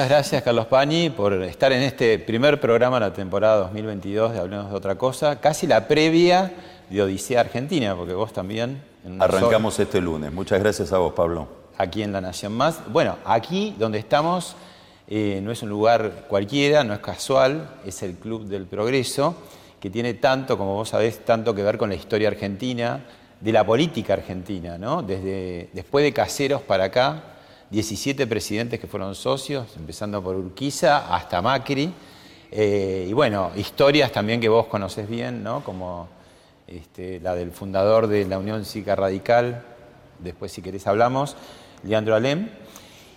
Muchas gracias, Carlos Pañi, por estar en este primer programa de la temporada 2022 de Hablemos de otra cosa, casi la previa de Odisea Argentina, porque vos también... Arrancamos este lunes. Muchas gracias a vos, Pablo. Aquí en La Nación Más. Bueno, aquí donde estamos eh, no es un lugar cualquiera, no es casual, es el Club del Progreso, que tiene tanto, como vos sabés, tanto que ver con la historia argentina, de la política argentina, ¿no? Desde después de Caseros para acá, 17 presidentes que fueron socios, empezando por Urquiza hasta Macri. Eh, y bueno, historias también que vos conocés bien, ¿no? como este, la del fundador de la Unión Cívica Radical, después si querés hablamos, Leandro Alem.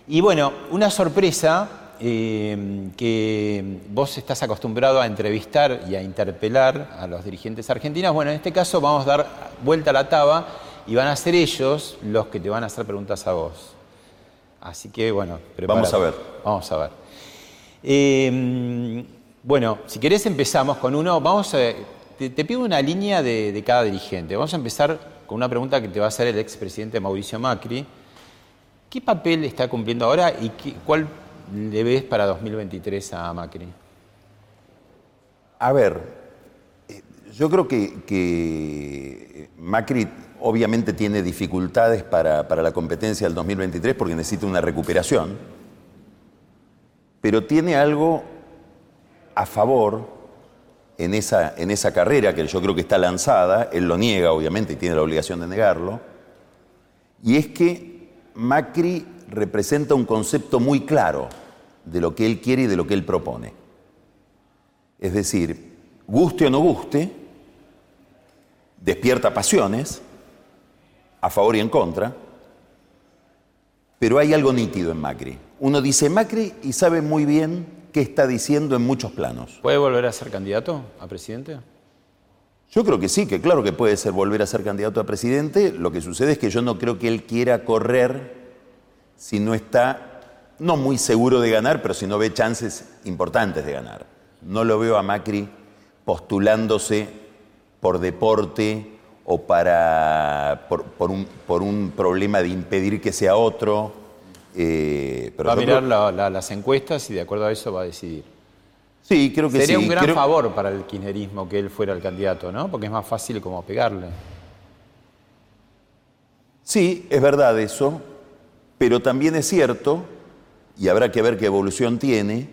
Y bueno, una sorpresa eh, que vos estás acostumbrado a entrevistar y a interpelar a los dirigentes argentinos. Bueno, en este caso vamos a dar vuelta a la taba y van a ser ellos los que te van a hacer preguntas a vos. Así que bueno, Vamos a ver. Vamos a ver. Em, bueno, si querés empezamos con uno. Vamos a, te, pido una línea de, cada dirigente. Vamos a empezar con una pregunta que te va a hacer el expresidente Mauricio Macri. ¿Qué papel está cumpliendo ahora y cuál le ves para 2023 a Macri? A ver, eh, yo creo que Macri obviamente tiene dificultades para, la competencia del 2023 porque necesita una recuperación, pero tiene algo a favor en esa, en esa carrera que yo creo que está lanzada, él lo niega obviamente y tiene la obligación de negarlo, y es que Macri representa un concepto muy claro de lo que él quiere y de lo que él propone. Es decir, guste o no guste, despierta pasiones, a favor y en contra, pero hay algo nítido en Macri. Uno dice Macri y sabe muy bien qué está diciendo en muchos planos. ¿Puede volver a ser candidato a presidente? Yo creo que sí, que claro que puede ser volver a ser candidato a presidente. Lo que sucede es que yo no creo que él quiera correr si no está, no muy seguro de ganar, pero si no ve chances importantes de ganar. No lo veo a Macri postulándose por deporte o para, por, un, por un problema de impedir que sea otro. Eh, va a mirar las encuestas y de acuerdo a eso va a decidir. Sí, creo que Sería sí. Sería un gran favor para el kirchnerismo que él fuera el candidato, ¿no? Porque es más fácil como pegarle. Sí, es verdad eso, pero también es cierto, y habrá que ver qué evolución tiene,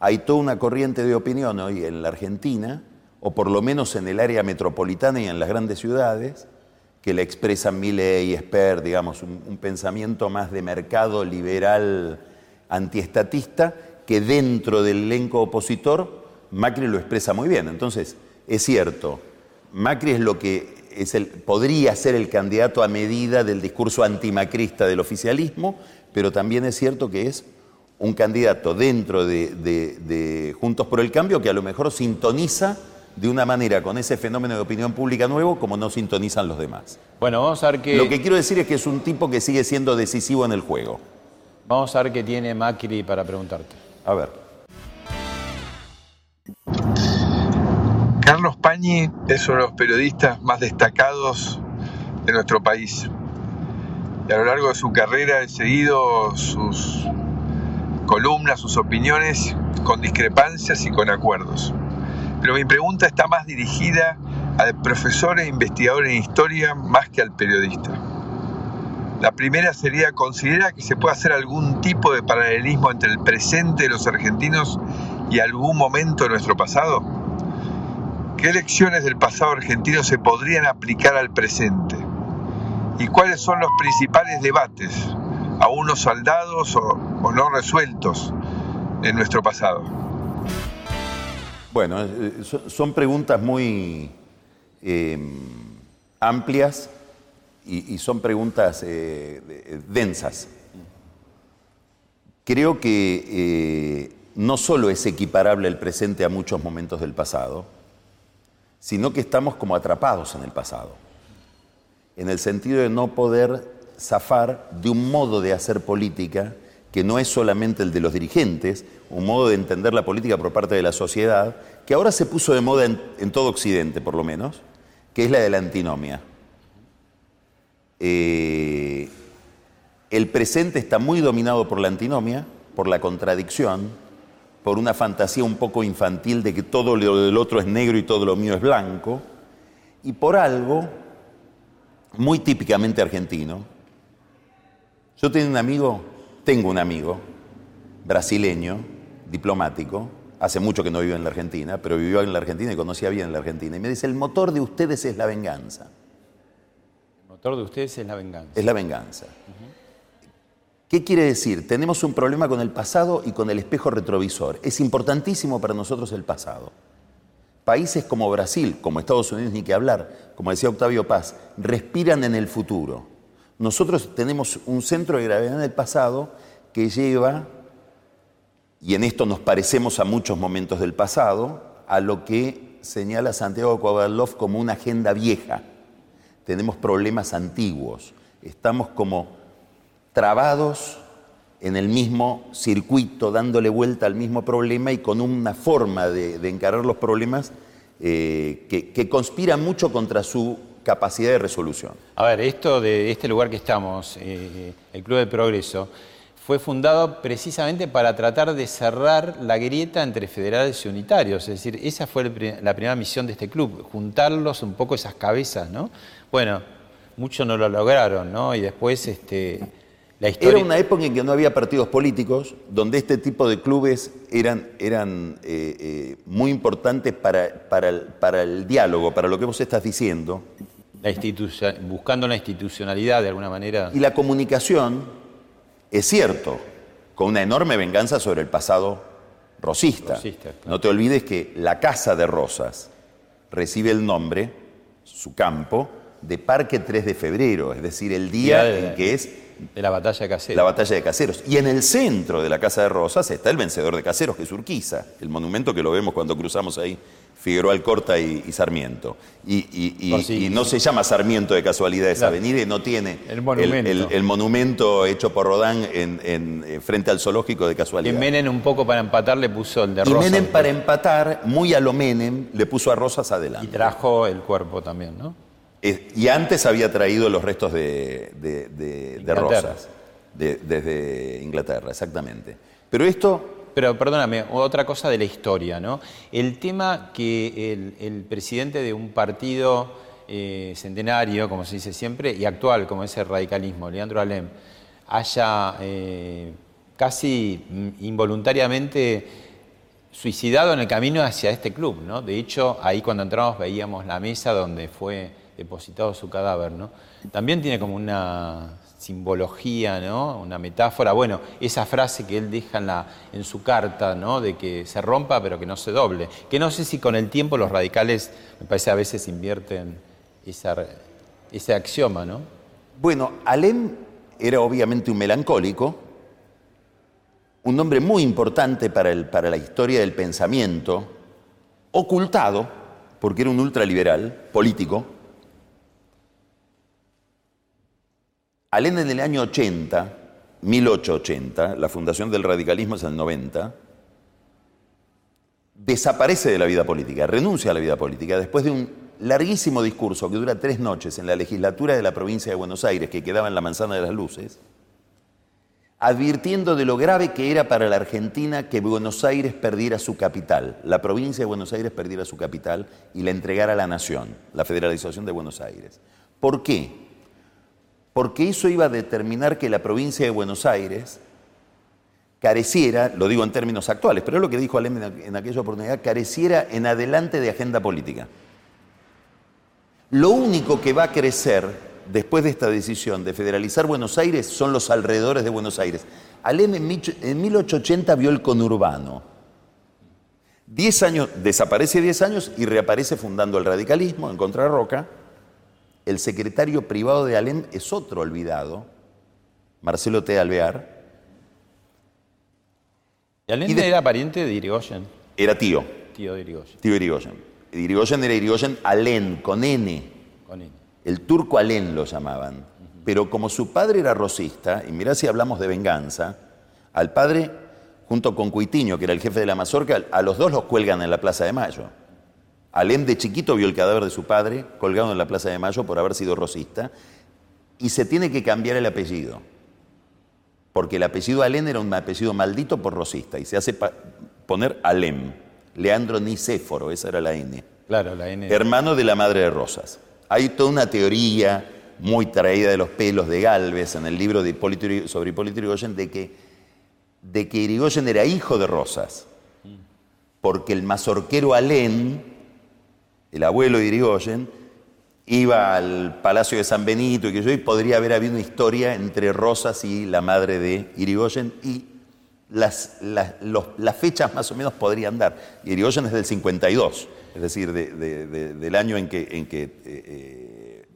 hay toda una corriente de opinión hoy en la Argentina o por lo menos en el área metropolitana y en las grandes ciudades, que le expresan Milley y Esper, digamos, un, pensamiento más de mercado liberal antiestatista, que dentro del elenco opositor Macri lo expresa muy bien. Entonces, es cierto, Macri es lo que es el, podría ser el candidato a medida del discurso antimacrista del oficialismo, pero también es cierto que es un candidato dentro de Juntos por el Cambio que a lo mejor sintoniza de una manera con ese fenómeno de opinión pública nuevo como no sintonizan los demás. Bueno, vamos a ver qué... Lo que quiero decir es que es un tipo que sigue siendo decisivo en el juego. Vamos a ver qué tiene Macri para preguntarte. A ver. Carlos Pañi es uno de los periodistas más destacados de nuestro país. y a lo largo de su carrera he seguido sus columnas, sus opiniones con discrepancias y con acuerdos. Pero mi pregunta está más dirigida al profesor e investigador en historia más que al periodista. La primera sería, ¿considera que se puede hacer algún tipo de paralelismo entre el presente de los argentinos y algún momento de nuestro pasado? ¿Qué lecciones del pasado argentino se podrían aplicar al presente? ¿Y cuáles son los principales debates, aún no saldados o, o no resueltos, en nuestro pasado? Bueno, eh, son, preguntas muy eh, amplias y, son preguntas eh, de- densas. Creo que eh, no solo es equiparable el presente a muchos momentos del pasado, sino que estamos como atrapados en el pasado, en el sentido de no poder zafar de un modo de hacer política que no es solamente el de los dirigentes, un modo de entender la política por parte de la sociedad, que ahora se puso de moda en, todo Occidente, por lo menos, que es la de la antinomia. Eh, el presente está muy dominado por la antinomia, por la contradicción, por una fantasía un poco infantil de que todo lo del otro es negro y todo lo mío es blanco, y por algo muy típicamente argentino. Yo tengo un amigo, tengo un amigo brasileño, diplomático, hace mucho que no vive en la Argentina, pero vivió en la Argentina y conocía bien la Argentina, y me dice, el motor de ustedes es la venganza. El motor de ustedes es la venganza. Es la venganza. ¿Qué quiere decir? Tenemos un problema con el pasado y con el espejo retrovisor. Es importantísimo para nosotros el pasado. Países como Brasil, como Estados Unidos, ni que hablar, como decía Octavio Paz, respiran en el futuro. Nosotros tenemos un centro de gravedad en el pasado que lleva, y en esto nos parecemos a muchos momentos del pasado, a lo que señala Santiago Kovalov como una agenda vieja. Tenemos problemas antiguos, estamos como trabados en el mismo circuito, dándole vuelta al mismo problema y con una forma de, encarar los problemas eh, que conspira mucho contra su capacidad de resolución. A ver, esto de este lugar que estamos, eh, el Club del Progreso, fue fundado precisamente para tratar de cerrar la grieta entre federales y unitarios. Es decir, esa fue la primera misión de este club, juntarlos un poco esas cabezas, ¿no? Bueno, muchos no lo lograron, ¿no? Y después este, la historia... Era una época en que no había partidos políticos, donde este tipo de clubes eran, eran eh, eh, muy importantes para, para el, para el diálogo, para lo que vos estás diciendo. La buscando la institucionalidad de alguna manera. Y la comunicación, es cierto, con una enorme venganza sobre el pasado rosista. Rosista, claro. No te olvides que la Casa de Rosas recibe el nombre, su campo, de Parque 3 de Febrero, es decir, el día Día de- en que es de la batalla de Caseros. la batalla de Caseros. Y en el centro de la Casa de Rosas está el vencedor de Caseros, que es Urquiza, el monumento que lo vemos cuando cruzamos ahí Figueroa Alcorta y, y Sarmiento. Y, y- y- y no se llama Sarmiento de casualidad esa Claro. avenida y no tiene El monumento. el- el monumento hecho por Rodán en, en- eh, frente al zoológico de Y casualidad. Menem un poco para empatar le puso el de Y Rosas. Menem para empatar, muy a lo Menem, le puso a Rosas Y adelante. trajo el cuerpo también, ¿no? Eh, y antes había traído los restos de, de- de- de Inglaterra. Rosas, de- desde Inglaterra, exactamente. Pero esto Pero perdóname, otra cosa de la historia, ¿no? El tema que el, el presidente de un partido eh, centenario, como se dice siempre, y actual, como es el radicalismo, Leandro Alem, haya eh, casi involuntariamente suicidado en el camino hacia este club, ¿no? De hecho, ahí cuando entramos veíamos la mesa donde fue depositado su cadáver, ¿no? También tiene como una simbología, ¿no? Una metáfora. Bueno, esa frase que él deja en, su carta, ¿no? De que se rompa pero que no se doble. Que no sé si con el tiempo los radicales, me parece, a veces invierten ese axioma, ¿no? Bueno, Alem era obviamente un melancólico, un hombre muy importante para, el- para la historia del pensamiento, ocultado, porque era un ultraliberal político. Alem en el año 80, 1880, la fundación del radicalismo es el 90, desaparece de la vida política, renuncia a la vida política después de un larguísimo discurso que dura tres noches en la legislatura de la provincia de Buenos Aires, que quedaba en la Manzana de las Luces, advirtiendo de lo grave que era para la Argentina que Buenos Aires perdiera su capital, la provincia de Buenos Aires perdiera su capital y la entregara a la nación, la federalización de Buenos Aires. ¿Por qué? Porque eso iba a determinar que la provincia de Buenos Aires careciera, lo digo en términos actuales, pero es lo que dijo Alem en aquella oportunidad, careciera en adelante de agenda política. Lo único que va a crecer después de esta decisión de federalizar Buenos Aires son los alrededores de Buenos Aires. Alem en 1880 vio el conurbano. Diez años, desaparece 10 años y reaparece fundando el radicalismo en Contrarroca. El secretario privado de Alem es otro olvidado, Marcelo T. Alvear, ¿Y Alem era pariente de Irigoyen? Era tío. Tío de Irigoyen. Tío de Irigoyen. Irigoyen era Irigoyen Alén, con N. Con N. El turco Alén lo llamaban. Pero como su padre era rosista, y mirá si hablamos de venganza, al padre, junto con Cuitiño, que era el jefe de la mazorca, a los dos los cuelgan en la Plaza de Mayo. Alén de chiquito vio el cadáver de su padre colgado en la Plaza de Mayo por haber sido rosista, y se tiene que cambiar el apellido porque el apellido Alén era un apellido maldito por rosista y se hace poner Alem, Leandro Nicéforo, esa era la N. Claro, la N. Hermano de la madre de Rosas. Hay toda una teoría muy traída de los pelos de Galvez en el libro de sobre Hipólito Yrigoyen de que, de que Irigoyen era hijo de Rosas, porque el mazorquero Alén, el abuelo de Irigoyen, iba al Palacio de San Benito y que yo podría haber habido una historia entre Rosas y la madre de Irigoyen y las, las, fechas más o menos podrían dar. Irigoyen es del 52, es decir, del año en que, en que eh, eh,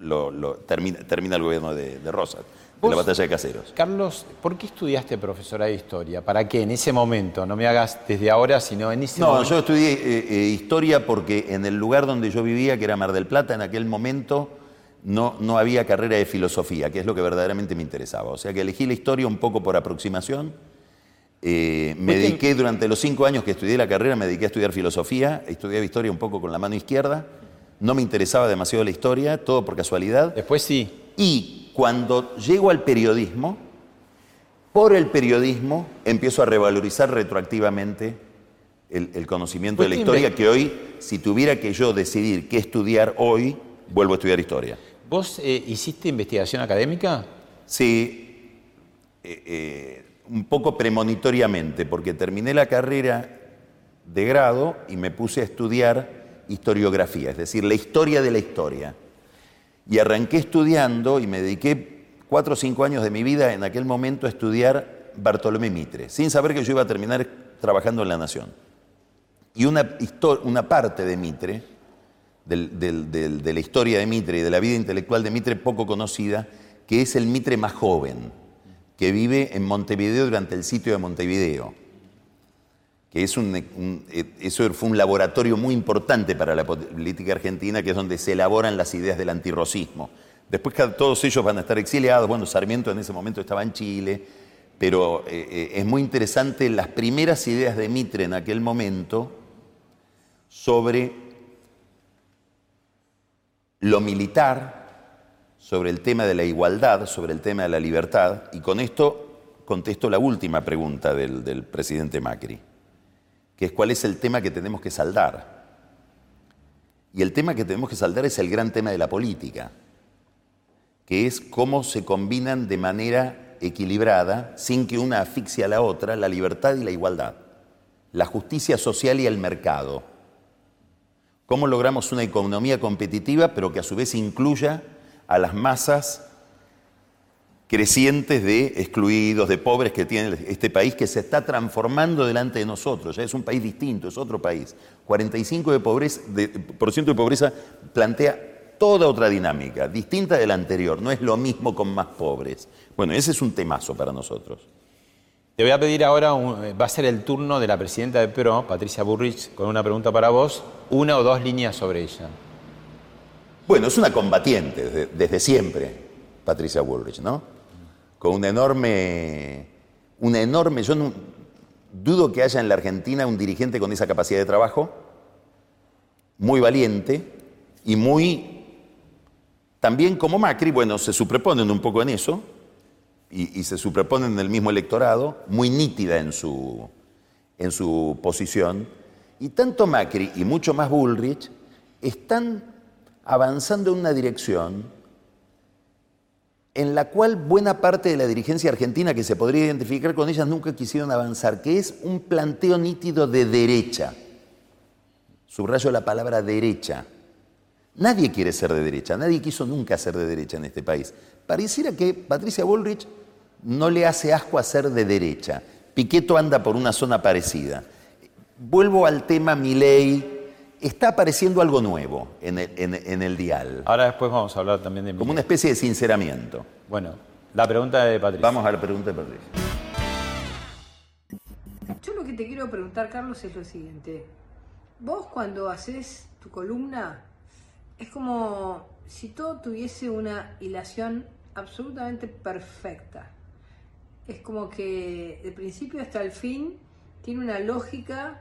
lo, termina, termina, el gobierno de, Rosas la batalla de Caseros. Carlos, ¿por qué estudiaste profesora de historia? ¿Para qué? En ese momento, no me hagas desde ahora, sino en ese momento. No, yo estudié eh, eh, historia porque en el lugar donde yo vivía, que era Mar del Plata, en aquel momento no, no había carrera de filosofía, que es lo que verdaderamente me interesaba. O sea que elegí la historia un poco por aproximación. Eh, me dediqué durante los cinco años que estudié la carrera, me dediqué a estudiar filosofía, estudiaba historia un poco con la mano izquierda. No me interesaba demasiado la historia, todo por casualidad. Después sí. Y cuando llego al periodismo, por el periodismo empiezo a revalorizar retroactivamente el, conocimiento de la historia, que hoy, si tuviera que yo decidir qué estudiar hoy, vuelvo a estudiar historia. ¿Vos eh, hiciste investigación académica? Sí, eh, eh, un poco premonitoriamente, porque terminé la carrera de grado y me puse a estudiar historiografía, es decir, la historia de la historia. Y arranqué estudiando y me dediqué cuatro o cinco años de mi vida en aquel momento a estudiar Bartolomé Mitre, sin saber que yo iba a terminar trabajando en La Nación. Y una, una parte de Mitre, de la historia de Mitre y de la vida intelectual de Mitre poco conocida, que es el Mitre más joven, que vive en Montevideo durante el sitio de Montevideo es un, eh, eso fue un laboratorio muy importante para la política argentina, que es donde se elaboran las ideas del antirrocismo. Después todos ellos van a estar exiliados, bueno, Sarmiento en ese momento estaba en Chile, pero eh, eh, es muy interesante las primeras ideas de Mitre en aquel momento sobre lo militar, sobre el tema de la igualdad, sobre el tema de la libertad, y con esto contesto la última pregunta del presidente Macri que es cuál es el tema que tenemos que saldar. Y el tema que tenemos que saldar es el gran tema de la política, que es cómo se combinan de manera equilibrada, sin que una asfixie a la otra, la libertad y la igualdad, la justicia social y el mercado. Cómo logramos una economía competitiva, pero que a su vez incluya a las masas crecientes de excluidos, de pobres que tiene este país que se está transformando delante de nosotros. Ya es un país distinto, es otro país. 45% de pobreza, de, por ciento de pobreza plantea toda otra dinámica, distinta de la anterior. No es lo mismo con más pobres. Bueno, ese es un temazo para nosotros. Te voy a pedir ahora, va a ser el turno de la presidenta de PRO, Patricia Burrich, con una pregunta para vos, una o dos líneas sobre ella. Bueno, es una combatiente desde, desde siempre, Patricia Bullrich, ¿no? Con una enorme, una enorme, yo dudo que haya en la Argentina un dirigente con esa capacidad de trabajo muy valiente y muy, también como Macri, bueno, se superponen un poco en eso, y, y se superponen en el mismo electorado, muy nítida en su, en su posición, y tanto Macri y mucho más Bullrich están avanzando en una dirección en la cual buena parte de la dirigencia argentina que se podría identificar con ellas nunca quisieron avanzar, que es un planteo nítido de derecha. Subrayo la palabra derecha. Nadie quiere ser de derecha, nadie quiso nunca ser de derecha en este país. Pareciera que Patricia Bullrich no le hace asco a ser de derecha. Piqueto anda por una zona parecida. Vuelvo al tema Milei. Está apareciendo algo nuevo en el, en- en el dial, Ahora después vamos a hablar también de como una especie de sinceramiento. Bueno, la pregunta de Patricia. Vamos a la pregunta de Patricia. Yo lo que te quiero preguntar, Carlos, es lo siguiente. Vos cuando haces tu columna, es como si todo tuviese una hilación absolutamente perfecta. Es como que de principio hasta el fin tiene una lógica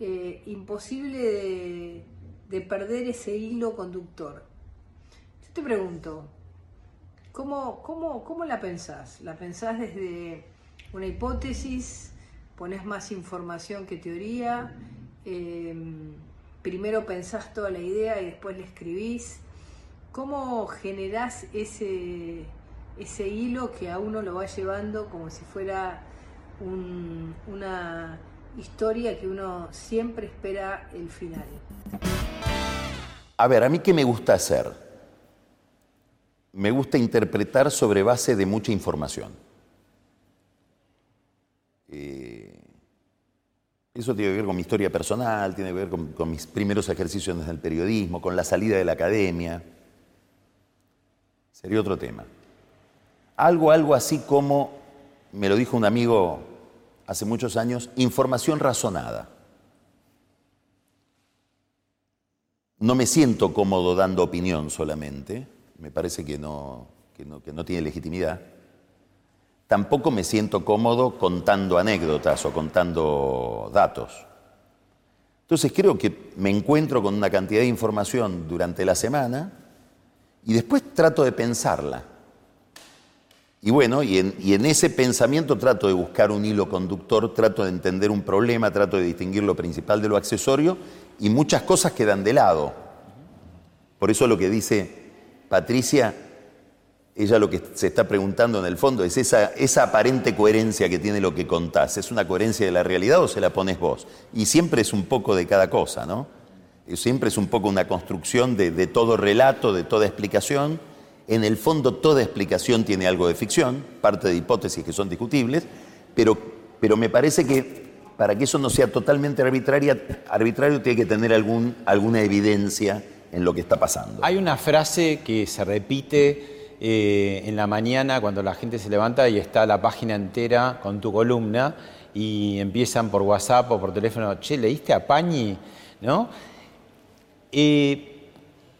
imposible de, de perder ese hilo conductor. Yo te pregunto, ¿Cómo, cómo, ¿Cómo la pensás? ¿La pensás desde una hipótesis? ¿Pones más información que teoría? Eh, ¿Primero pensás toda la idea y después la escribís? ¿Cómo generás ese, ese hilo que a uno lo va llevando como si fuera un- una historia que uno siempre espera el final? A ver, a mí qué me gusta hacer? Me gusta interpretar sobre base de mucha información. Eh, eso tiene que ver con mi historia personal, tiene que ver con, con mis primeros ejercicios en el periodismo, con la salida de la academia. Sería otro tema. Algo, algo así como, me lo dijo un amigo hace muchos años, información razonada. No me siento cómodo dando opinión solamente, me parece que no, que no, que no tiene legitimidad. Tampoco me siento cómodo contando anécdotas o contando datos. Entonces creo que me encuentro con una cantidad de información durante la semana y después trato de pensarla. Y bueno, y en, y ese pensamiento trato de buscar un hilo conductor, trato de entender un problema, trato de distinguir lo principal de lo accesorio y muchas cosas quedan de lado. Por eso lo que dice Patricia, ella lo que se está preguntando en el fondo es esa, aparente coherencia que tiene lo que contás. ¿Es una coherencia de la realidad o se la pones vos? Y siempre es un poco de cada cosa, ¿no? Eh, Siempre es un poco una construcción de todo relato, de toda explicación. En el fondo toda explicación tiene algo de ficción, parte de hipótesis que son discutibles, pero, pero me parece que para que eso no sea totalmente arbitraria, arbitrario tiene que tener algún, alguna evidencia en lo que está pasando. Hay una frase que se repite eh, en la mañana cuando la gente se levanta y está la página entera con tu columna y empiezan por WhatsApp o por teléfono, che, ¿leíste a Pañi? ¿No? Eh,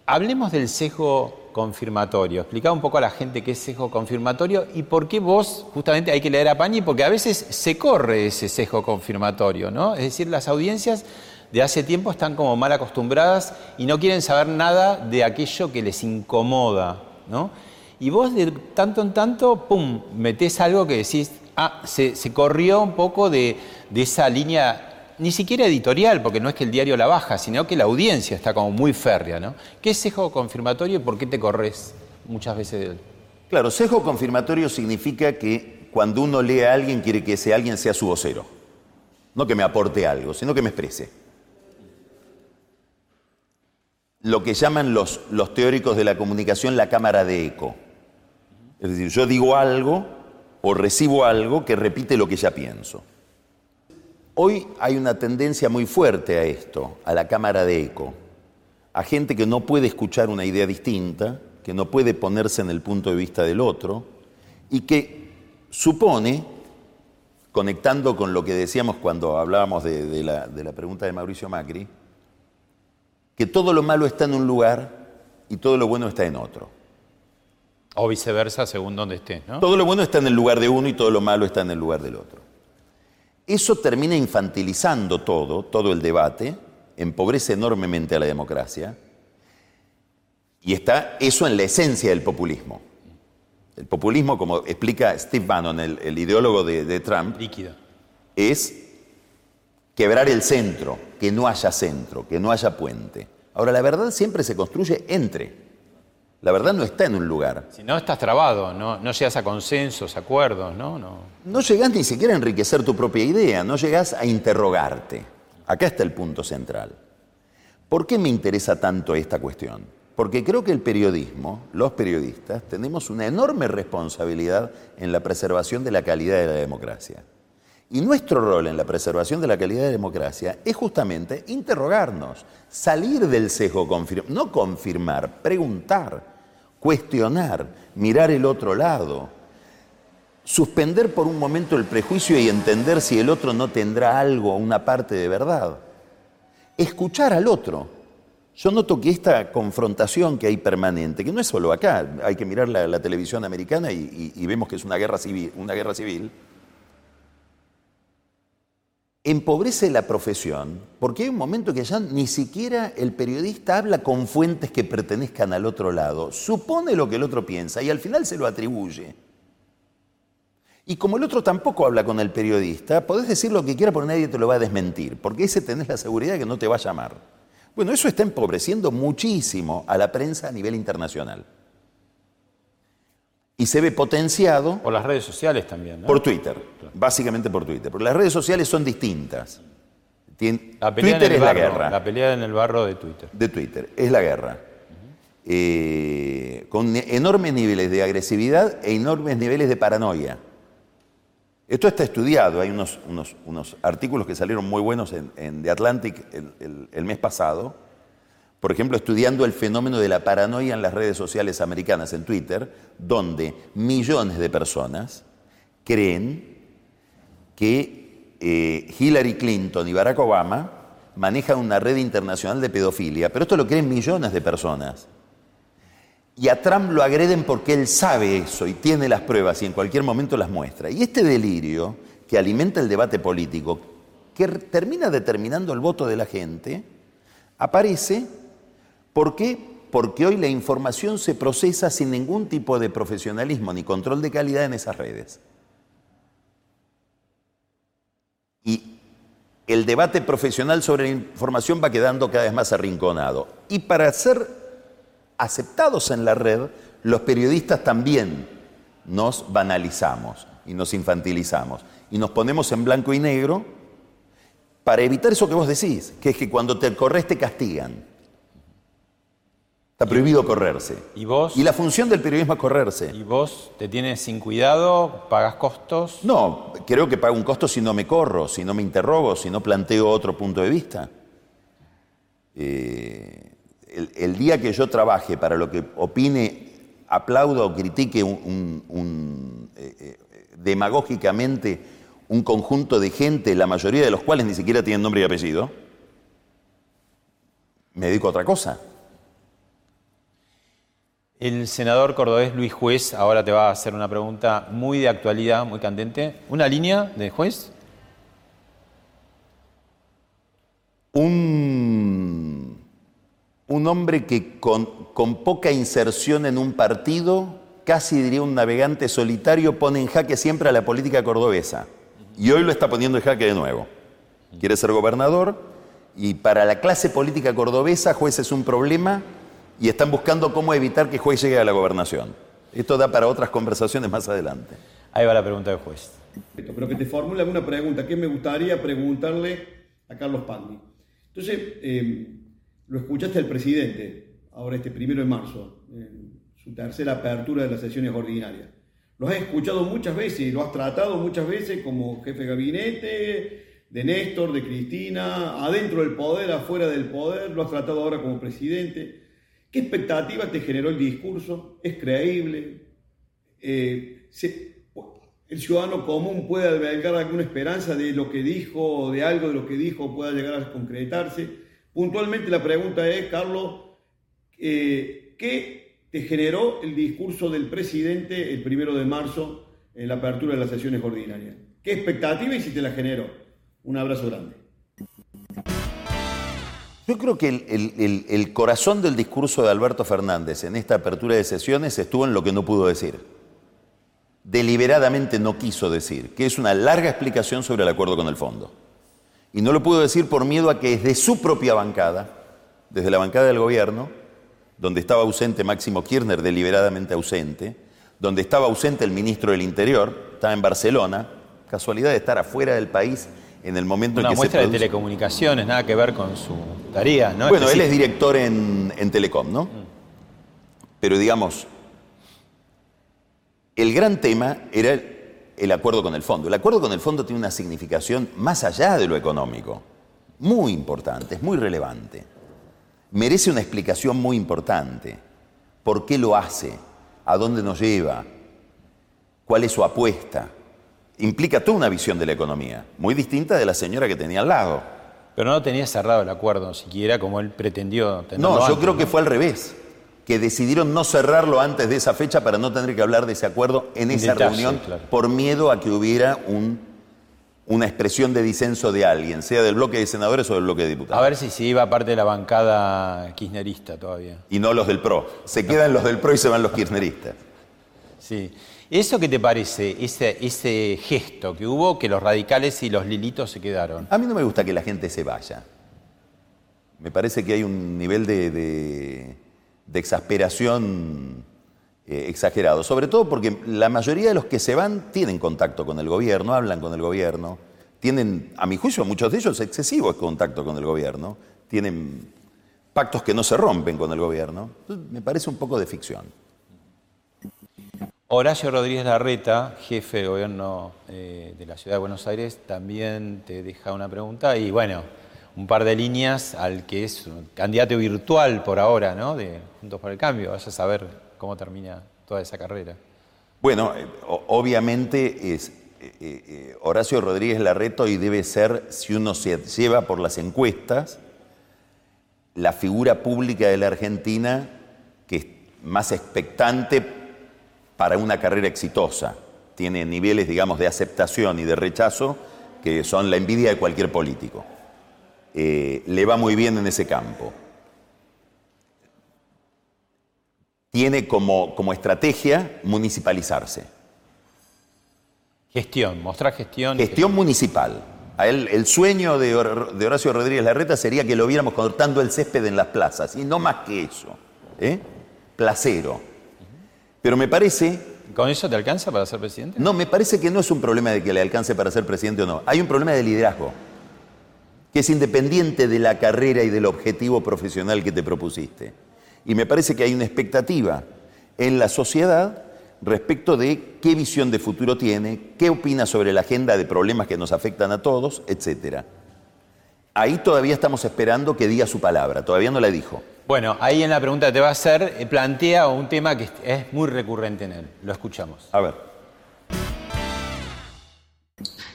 hablemos del sesgo confirmatorio. Explica un poco a la gente qué es sesgo confirmatorio y por qué vos justamente hay que leer a Pañi, porque a veces se corre ese sesgo confirmatorio, ¿no? Es decir, las audiencias de hace tiempo están como mal acostumbradas y no quieren saber nada de aquello que les incomoda, ¿no? Y vos de tanto en tanto, pum, metés algo que decís, ah, se, corrió un poco de esa línea ni siquiera editorial, porque no es que el diario la baja, sino que la audiencia está como muy férrea, ¿no? ¿Qué es sesgo confirmatorio y por qué te corres muchas veces de él? Claro, sesgo confirmatorio significa que cuando uno lee a alguien quiere que ese alguien sea su vocero. No que me aporte algo, sino que me exprese. Lo que llaman los, los teóricos de la comunicación la cámara de eco. Es decir, yo digo algo o recibo algo que repite lo que ya pienso. Hoy hay una tendencia muy fuerte a esto, a la cámara de eco, a gente que no puede escuchar una idea distinta, que no puede ponerse en el punto de vista del otro y que supone, conectando con lo que decíamos cuando hablábamos de, de la, de la pregunta de Mauricio Macri, que todo lo malo está en un lugar y todo lo bueno está en otro. O viceversa, según donde estés, ¿no? Todo lo bueno está en el lugar de uno y todo lo malo está en el lugar del otro. Eso termina infantilizando todo, todo el debate, empobrece enormemente a la democracia. Y está eso en la esencia del populismo. El populismo, como explica Steve Bannon, el, ideólogo de, de Trump, Líquido. es quebrar el centro, que no haya centro, que no haya puente. Ahora, la verdad siempre se construye entre. La verdad no está en un lugar. Si no, estás trabado, no, no llegas a consensos, acuerdos, ¿no? No. No llegás ni siquiera a enriquecer tu propia idea, no llegás a interrogarte. Acá está el punto central. ¿Por qué me interesa tanto esta cuestión? Porque creo que el periodismo, los periodistas, tenemos una enorme responsabilidad en la preservación de la calidad de la democracia. Y nuestro rol en la preservación de la calidad de la democracia es justamente interrogarnos, salir del sesgo, no confirmar, preguntar, cuestionar, mirar el otro lado, suspender por un momento el prejuicio y entender si el otro no tendrá algo, una parte de verdad. Escuchar al otro. Yo noto que esta confrontación que hay permanente, que no es solo acá, hay que mirar la, televisión americana y, y, vemos que es una guerra civil, una guerra civil empobrece la profesión, porque hay un momento que ya ni siquiera el periodista habla con fuentes que pertenezcan al otro lado, supone lo que el otro piensa y al final se lo atribuye. Y como el otro tampoco habla con el periodista, podés decir lo que quiera, pero nadie te lo va a desmentir, porque ese tenés la seguridad de que no te va a llamar. Bueno, eso está empobreciendo muchísimo a la prensa a nivel internacional y se ve potenciado. Por las redes sociales también. ¿no? Por Twitter, básicamente por Twitter. Porque las redes sociales son distintas. la Twitter es la guerra. La pelea en el barro de Twitter. De Twitter, es la guerra. Eh, con enormes niveles de agresividad e enormes niveles de paranoia. Esto está estudiado, hay unos, unos, artículos que salieron muy buenos en, The Atlantic el mes pasado, por ejemplo, estudiando el fenómeno de la paranoia en las redes sociales americanas, en Twitter, donde millones de personas creen que eh, Hillary Clinton y Barack Obama manejan una red internacional de pedofilia, pero esto lo creen millones de personas. Y a Trump lo agreden porque él sabe eso y tiene las pruebas y en cualquier momento las muestra. Y este delirio que alimenta el debate político, que termina determinando el voto de la gente, aparece ¿Por qué? Porque hoy la información se procesa sin ningún tipo de profesionalismo ni control de calidad en esas redes. Y el debate profesional sobre la información va quedando cada vez más arrinconado. Y para ser aceptados en la red, los periodistas también nos banalizamos y nos infantilizamos y nos ponemos en blanco y negro para evitar eso que vos decís, que es que cuando te corres te castigan. Está prohibido correrse. ¿Y vos? Y la función del periodismo es correrse. ¿Y vos te tienes sin cuidado? ¿Pagas costos? No, creo que pago un costo si no me corro, si no me interrogo, si no planteo otro punto de vista. Eh, el, día que yo trabaje para lo que opine, aplauda o critique un, eh, eh, demagógicamente un conjunto de gente, la mayoría de los cuales ni siquiera tienen nombre y apellido, me dedico a otra cosa. El senador cordobés Luis Juez ahora te va a hacer una pregunta muy de actualidad, muy candente. ¿Una línea de juez? Un, un hombre que con, con poca inserción en un partido, casi diría un navegante solitario, pone en jaque siempre a la política cordobesa. Y hoy lo está poniendo en jaque de nuevo. Quiere ser gobernador y para la clase política cordobesa, juez es un problema y están buscando cómo evitar que juez llegue a la gobernación. Esto da para otras conversaciones más adelante. Ahí va la pregunta del juez. Pero que te formule alguna pregunta, ¿qué me gustaría preguntarle a Carlos Pandi? Entonces, eh, lo escuchaste al presidente, ahora este primero de marzo, en su tercera apertura de las sesiones ordinarias. Lo has escuchado muchas veces y lo has tratado muchas veces como jefe de gabinete, de Néstor, de Cristina, adentro del poder, afuera del poder, lo has tratado ahora como presidente. ¿Qué expectativa te generó el discurso? ¿Es creíble? Eh, ¿El ciudadano común puede albergar alguna esperanza de lo que dijo, de algo de lo que dijo pueda llegar a concretarse? Puntualmente la pregunta es, Carlos, eh, ¿qué te generó el discurso del presidente el primero de marzo en la apertura de las sesiones ordinarias? ¿Qué expectativa y si te la generó? Un abrazo grande. Yo creo que el, corazón del discurso de Alberto Fernández en esta apertura de sesiones estuvo en lo que no pudo decir. Deliberadamente no quiso decir, que es una larga explicación sobre el acuerdo con el fondo. Y no lo pudo decir por miedo a que desde su propia bancada, desde la bancada del gobierno, donde estaba ausente Máximo Kirchner, deliberadamente ausente, donde estaba ausente el ministro del Interior, estaba en Barcelona, casualidad de estar afuera del país en el momento Una en que muestra se de produce- telecomunicaciones, nada que ver con su tarea, ¿no? bueno, él es director en, en Telecom, ¿no? Pero digamos, el gran tema era el, el acuerdo con el fondo. El acuerdo con el fondo tiene una significación más allá de lo económico, muy importante, es muy relevante. Merece una explicación muy importante. ¿Por qué lo hace? ¿A dónde nos lleva? ¿Cuál es su apuesta? Implica toda una visión de la economía, muy distinta de la señora que tenía al lado. Pero no tenía cerrado el acuerdo siquiera como él pretendió tenerlo No, yo antes, creo que fue al revés. Que decidieron no cerrarlo antes de esa fecha para no tener que hablar de ese acuerdo en esa detalle, reunión claro. por miedo a que hubiera un- una expresión de disenso de alguien, sea del bloque de senadores o del bloque de diputados. A ver si se iba parte de la bancada kirchnerista todavía. Y no los del PRO. Se quedan los del PRO y se van los kirchneristas. Sí. ¿Eso qué te parece? Ese, ese gesto que hubo, que los radicales y los lilitos se quedaron. A mí no me gusta que la gente se vaya. Me parece que hay un nivel de, de- exasperación eh, exagerado, sobre todo porque la mayoría de los que se van tienen contacto con el gobierno, hablan con el gobierno, tienen, a mi juicio, muchos de ellos excesivos contacto con el gobierno, tienen pactos que no se rompen con el gobierno. Me parece un poco de ficción. Horacio Rodríguez Larreta, jefe de gobierno eh, de la ciudad de Buenos Aires, también te deja una pregunta y bueno, un par de líneas al que es candidato virtual por ahora, ¿no? De Juntos por el Cambio. Vas a saber cómo termina toda esa carrera. Bueno, eh, obviamente es eh, Horacio Rodríguez Larreto y debe ser, si uno se lleva por las encuestas, la figura pública de la Argentina que es más expectante para una carrera exitosa. Tiene niveles, digamos, de aceptación y de rechazo que son la envidia de cualquier político. Eh, le va muy bien en ese campo. Tiene como, como estrategia municipalizarse. Gestión, mostrar gestión. Gestión municipal. A él, el sueño de, Hor- de Horacio Rodríguez Larreta sería que lo viéramos cortando el césped en las plazas, y no más que eso. ¿eh? Placero. Pero me parece, ¿Con eso te alcanza para ser presidente? no, me parece que no es un problema de que le alcance para ser presidente o no. Hay un problema de liderazgo, que es independiente de la carrera y del objetivo profesional que te propusiste. Y me parece que hay una expectativa en la sociedad respecto de qué visión de futuro tiene, qué opina sobre la agenda de problemas que nos afectan a todos, etc. Ahí todavía estamos esperando que diga su palabra, todavía no la dijo. Bueno, ahí en la pregunta que te va a hacer, eh, plantea un tema que es muy recurrente en él. Lo escuchamos. A ver.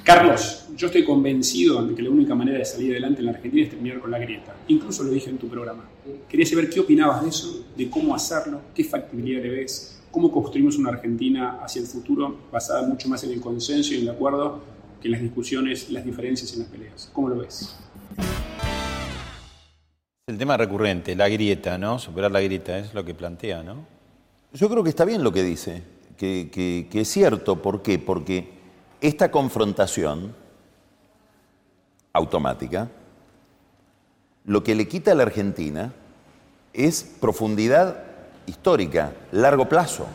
Carlos, yo estoy convencido de que la única manera de salir adelante en la Argentina es terminar con la grieta. Incluso lo dije en tu programa. Quería saber qué opinabas de eso, de cómo hacerlo, qué factibilidad le ves, cómo construimos una Argentina hacia el futuro basada mucho más en el consenso y en el acuerdo que en las discusiones, las diferencias y en las peleas. ¿Cómo lo ves? El tema recurrente, la grieta, ¿no? Superar la grieta, es lo que plantea, ¿no? Yo creo que está bien lo que dice, que, que- es cierto. ¿Por qué? Porque esta confrontación automática, lo que le quita a la Argentina es profundidad histórica, largo plazo.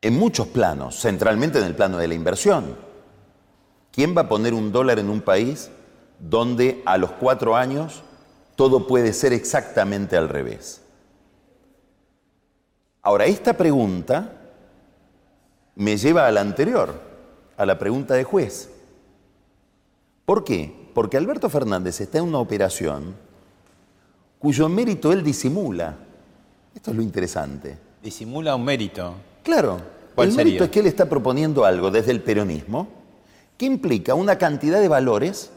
En muchos planos, centralmente en el plano de la inversión. ¿Quién va a poner un dólar en un país donde a los cuatro años todo puede ser exactamente al revés? Ahora, esta pregunta me lleva a la anterior, a la pregunta de juez. ¿Por qué? Porque Alberto Fernández está en una operación cuyo mérito él disimula. Esto es lo interesante. Disimula un mérito. Claro, ¿Cuál el mérito es que él está proponiendo algo desde el peronismo que implica una cantidad de valores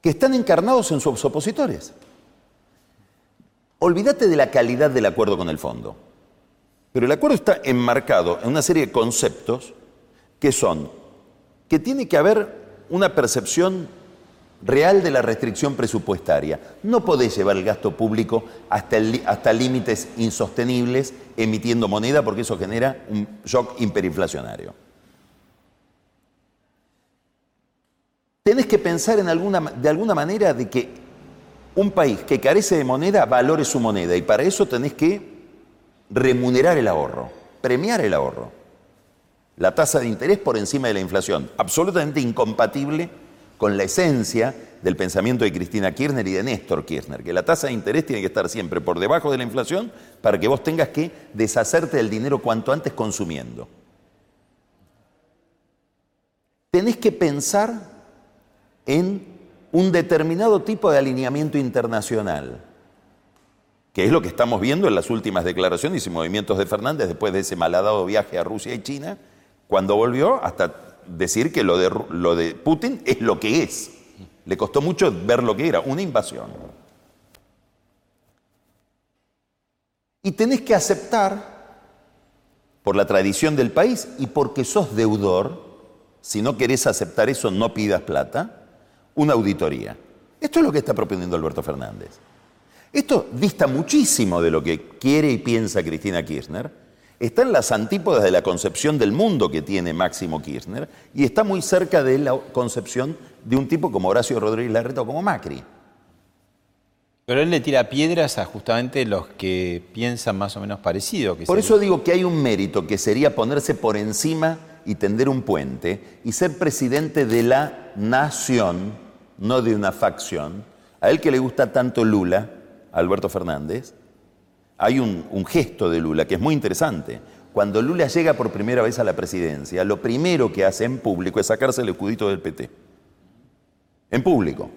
que están encarnados en sus opositores. Olvídate de la calidad del acuerdo con el fondo. Pero el acuerdo está enmarcado en una serie de conceptos que son que tiene que haber una percepción real de la restricción presupuestaria. No podés llevar el gasto público hasta, hasta límites insostenibles emitiendo moneda porque eso genera un shock hiperinflacionario. Tenés que pensar de alguna manera de que un país que carece de moneda valore su moneda y para eso tenés que remunerar el ahorro, premiar el ahorro. La tasa de interés por encima de la inflación, absolutamente incompatible con la esencia del pensamiento de Cristina Kirchner y de Néstor Kirchner, que la tasa de interés tiene que estar siempre por debajo de la inflación para que vos tengas que deshacerte del dinero cuanto antes consumiendo. Tenés que pensar en un determinado tipo de alineamiento internacional, que es lo que estamos viendo en las últimas declaraciones y movimientos de Fernández después de ese malhadado viaje a Rusia y China, cuando volvió hasta decir que lo de, lo de Putin es lo que es. Le costó mucho ver lo que era, una invasión. Y tenés que aceptar, por la tradición del país y porque sos deudor, si no querés aceptar eso, no pidas plata, una auditoría. Esto es lo que está proponiendo Alberto Fernández. Esto dista muchísimo de lo que quiere y piensa Cristina Kirchner, está en las antípodas de la concepción del mundo que tiene Máximo Kirchner y está muy cerca de la concepción de un tipo como Horacio Rodríguez Larreta o como Macri. Pero él le tira piedras a justamente los que piensan más o menos parecido. por eso digo que hay un mérito que sería ponerse por encima y tender un puente y ser presidente de la nación, no de una facción. A él que le gusta tanto Lula, Alberto Fernández, hay un, gesto de Lula que es muy interesante. Cuando Lula llega por primera vez a la presidencia, lo primero que hace en público es sacarse el escudito del PT. En público.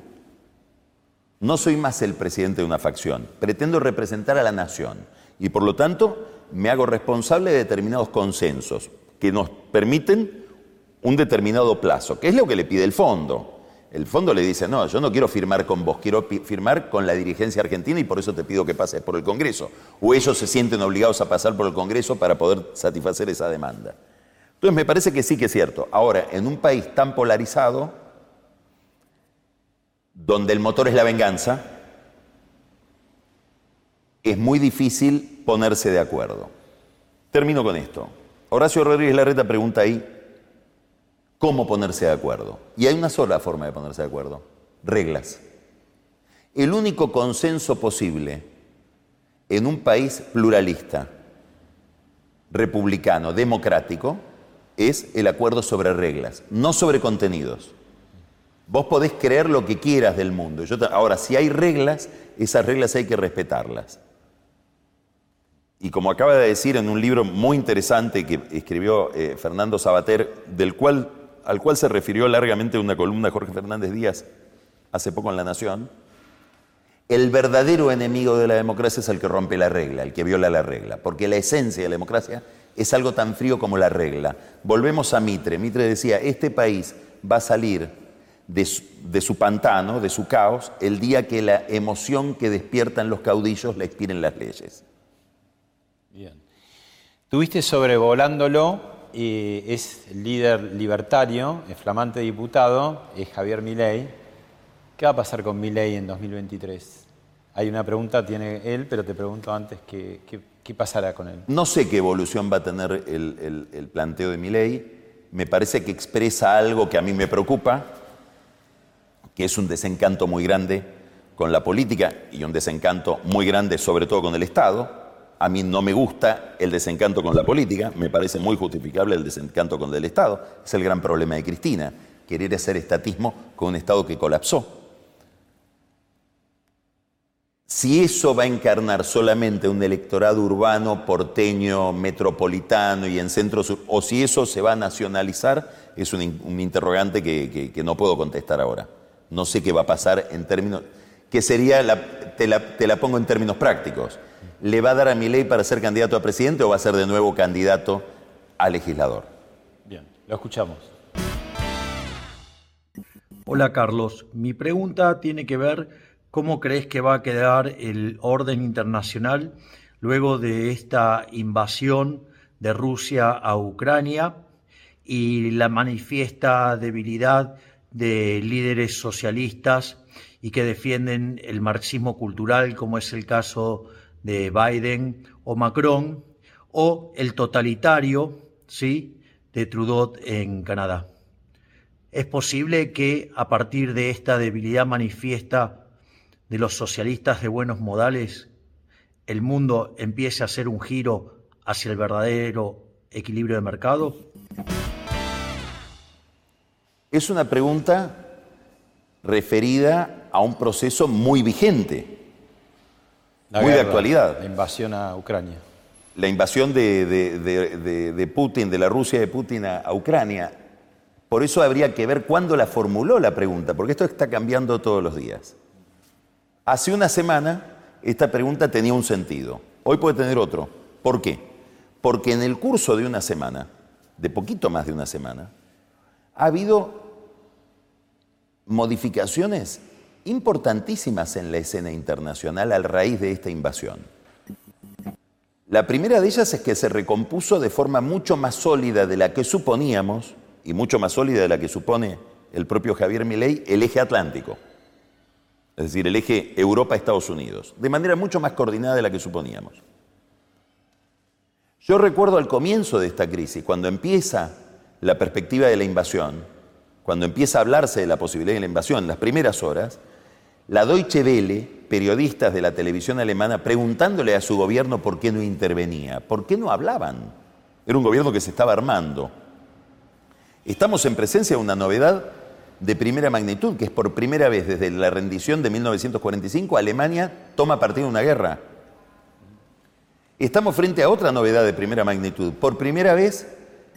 No soy más el presidente de una facción, pretendo representar a la nación y por lo tanto me hago responsable de determinados consensos que nos permiten un determinado plazo, que es lo que le pide el fondo. El fondo le dice, no, yo no quiero firmar con vos, quiero firmar con la dirigencia argentina y por eso te pido que pases por el Congreso. O ellos se sienten obligados a pasar por el Congreso para poder satisfacer esa demanda. Entonces me parece que sí que es cierto. Ahora, en un país tan polarizado, donde el motor es la venganza, es muy difícil ponerse de acuerdo. Termino con esto. Horacio Rodríguez Larreta pregunta ahí, cómo ponerse de acuerdo. Y hay una sola forma de ponerse de acuerdo, reglas. El único consenso posible en un país pluralista, republicano, democrático, es el acuerdo sobre reglas, no sobre contenidos. Vos podés creer lo que quieras del mundo. ahora, si hay reglas, esas reglas hay que respetarlas. Y como acaba de decir en un libro muy interesante que escribió eh, Fernando Sabater, del cual al cual se refirió largamente una columna Jorge Fernández Díaz hace poco en La Nación, el verdadero enemigo de la democracia es el que rompe la regla, el que viola la regla, porque la esencia de la democracia es algo tan frío como la regla. Volvemos a Mitre. Mitre decía, este país va a salir de su, de su pantano, de su caos, el día que la emoción que despiertan los caudillos le expiren las leyes. Bien. Tuviste sobrevolándolo es líder libertario, es flamante diputado, es Javier Milei. ¿Qué va a pasar con Milei en 2023? Hay una pregunta, tiene él, pero te pregunto antes, ¿qué, qué, pasará con él? No sé qué evolución va a tener el, el planteo de Milei. Me parece que expresa algo que a mí me preocupa, que es un desencanto muy grande con la política y un desencanto muy grande sobre todo con el Estado a mí no me gusta el desencanto con la política, me parece muy justificable el desencanto con el Estado. Es el gran problema de Cristina, querer hacer estatismo con un Estado que colapsó. Si eso va a encarnar solamente un electorado urbano, porteño, metropolitano y en centro sur, o si eso se va a nacionalizar, es un, interrogante que, no puedo contestar ahora. No sé qué va a pasar en términos, que sería, te la pongo en términos prácticos le va a dar a mi ley para ser candidato a presidente o va a ser de nuevo candidato a legislador? Bien, lo escuchamos. Hola Carlos, mi pregunta tiene que ver cómo crees que va a quedar el orden internacional luego de esta invasión de Rusia a Ucrania y la manifiesta debilidad de líderes socialistas y que defienden el marxismo cultural, como es el caso de Biden o Macron, o el totalitario, ¿sí?, de Trudeau en Canadá. Es posible que a partir de esta debilidad manifiesta de los socialistas de buenos modales, el mundo empiece a hacer un giro hacia el verdadero equilibrio de mercado? Es una pregunta referida a un proceso muy vigente, muy de actualidad. La invasión a Ucrania. La invasión de, Putin, de la Rusia de Putin a, a Ucrania. Por eso habría que ver cuándo la formuló la pregunta, porque esto está cambiando todos los días. Hace una semana esta pregunta tenía un sentido. Hoy puede tener otro. ¿Por qué? Porque en el curso de una semana, de poquito más de una semana, ha habido modificaciones importantísimas en la escena internacional al raíz de esta invasión. La primera de ellas es que se recompuso de forma mucho más sólida de la que suponíamos, y mucho más sólida de la que supone el propio Javier Milei, el eje atlántico. Es decir, el eje Europa-Estados Unidos, de manera mucho más coordinada de la que suponíamos. Yo recuerdo al comienzo de esta crisis, cuando empieza la perspectiva de la invasión, cuando empieza a hablarse de la posibilidad de la invasión, las primeras horas, la Deutsche Welle, periodistas de la televisión alemana, preguntándole a su gobierno por qué no intervenía, por qué no hablaban. Era un gobierno que se estaba armando. Estamos en presencia de una novedad de primera magnitud, que es por primera vez desde la rendición de 1945, Alemania toma partido en una guerra. Estamos frente a otra novedad de primera magnitud. Por primera vez,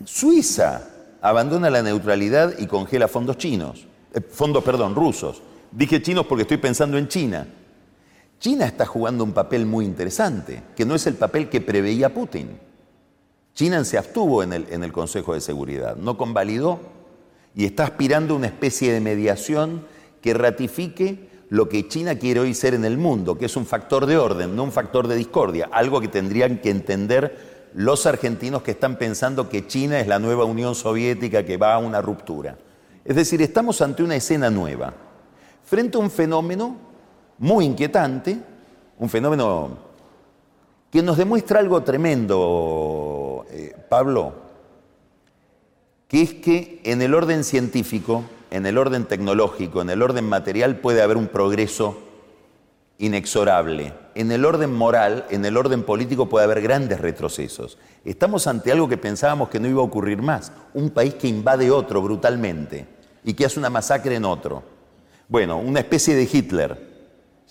Suiza abandona la neutralidad y congela fondos chinos, eh, fondos, perdón, rusos. Dije chinos porque estoy pensando en China. China está jugando un papel muy interesante, que no es el papel que preveía Putin. China se abstuvo en el, en el Consejo de Seguridad, no convalidó y está aspirando a una especie de mediación que ratifique lo que China quiere hoy ser en el mundo, que es un factor de orden, no un factor de discordia, algo que tendrían que entender los argentinos que están pensando que China es la nueva Unión Soviética que va a una ruptura. Es decir, estamos ante una escena nueva, frente a un fenómeno muy inquietante, un fenómeno que nos demuestra algo tremendo, eh, Pablo, que es que en el orden científico, en el orden tecnológico, en el orden material puede haber un progreso inexorable. En el orden moral, en el orden político puede haber grandes retrocesos. Estamos ante algo que pensábamos que no iba a ocurrir más, un país que invade otro brutalmente y que hace una masacre en otro. Bueno, una especie de Hitler.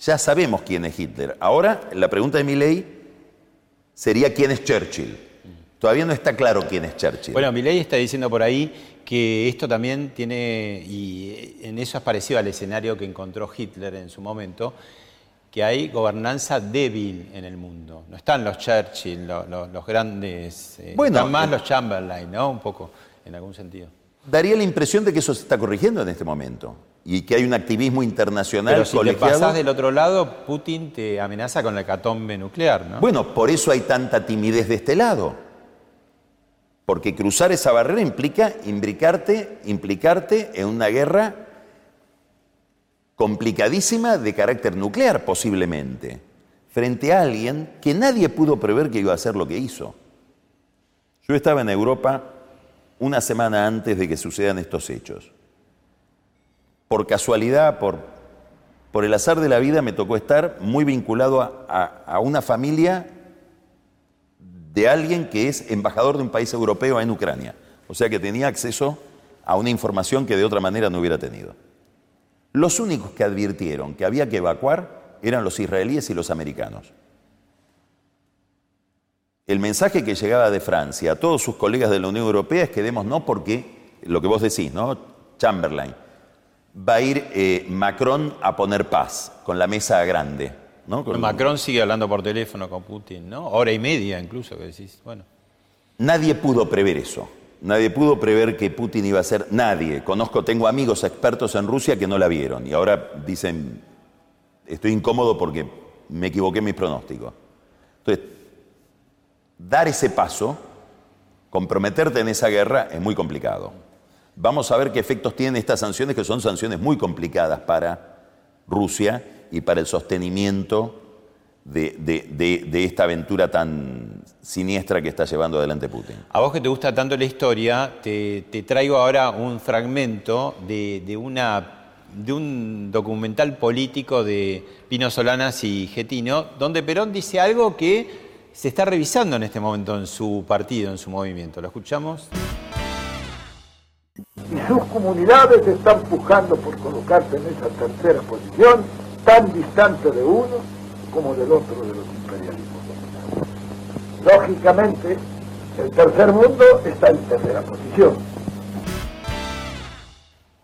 Ya sabemos quién es Hitler. Ahora, la pregunta de mi ley sería quién es Churchill. Todavía no está claro quién es Churchill. Bueno, mi ley está diciendo por ahí que esto también tiene, y en eso es parecido al escenario que encontró Hitler en su momento, que hay gobernanza débil en el mundo. No están los Churchill, los, grandes, eh, bueno, están más eh, los Chamberlain, ¿no? Un poco, en algún sentido. Daría la impresión de que eso se está corrigiendo en este momento y que hay un activismo internacional Pero si te pasás del otro lado, Putin te amenaza con la hecatombe nuclear, ¿no? Bueno, por eso hay tanta timidez de este lado. Porque cruzar esa barrera implica implicarte, implicarte en una guerra complicadísima de carácter nuclear posiblemente, frente a alguien que nadie pudo prever que iba a hacer lo que hizo. Yo estaba en Europa una semana antes de que sucedan estos hechos. Por casualidad, por, el azar de la vida, me tocó estar muy vinculado a, una familia de alguien que es embajador de un país europeo en Ucrania. O sea que tenía acceso a una información que de otra manera no hubiera tenido. Los únicos que advirtieron que había que evacuar eran los israelíes y los americanos. El mensaje que llegaba de Francia a todos sus colegas de la Unión Europea es que demos no porque, lo que vos decís, ¿no? Chamberlain, va a ir eh, Macron a poner paz con la mesa grande. ¿no? Macron sigue hablando por teléfono con Putin, ¿no? Hora y media incluso, que decís, bueno. Nadie pudo prever eso. Nadie pudo prever que Putin iba a ser nadie. Conozco, tengo amigos expertos en Rusia que no la vieron y ahora dicen, estoy incómodo porque me equivoqué en mis pronósticos. Entonces, dar ese paso, comprometerte en esa guerra es muy complicado. Vamos a ver qué efectos tienen estas sanciones, que son sanciones muy complicadas para Rusia y para el sostenimiento de, esta aventura tan siniestra que está llevando adelante Putin. A vos que te gusta tanto la historia, te, traigo ahora un fragmento de, de un documental político de Pino Solanas y Getino, donde Perón dice algo que se está revisando en este momento en su partido, en su movimiento. ¿Lo escuchamos? Y sus comunidades están pujando por colocarse en esa tercera posición, tan distante de uno como del otro de los imperialismos dominantes. Lógicamente, el tercer mundo está en tercera posición.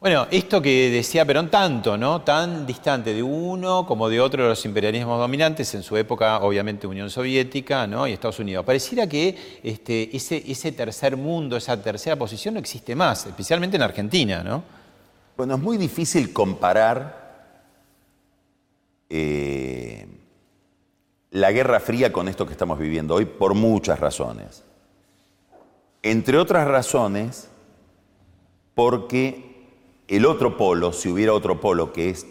Bueno, esto que decía Perón tanto, ¿no? Tan distante de uno como de otro de los imperialismos dominantes, en su época, obviamente, Unión Soviética, ¿no? Y Estados Unidos. Pareciera que este, ese, tercer mundo, esa tercera posición no existe más, especialmente en Argentina, ¿no? Bueno, es muy difícil comparar eh, la Guerra Fría con esto que estamos viviendo hoy por muchas razones. Entre otras razones, porque el otro polo, si hubiera otro polo que es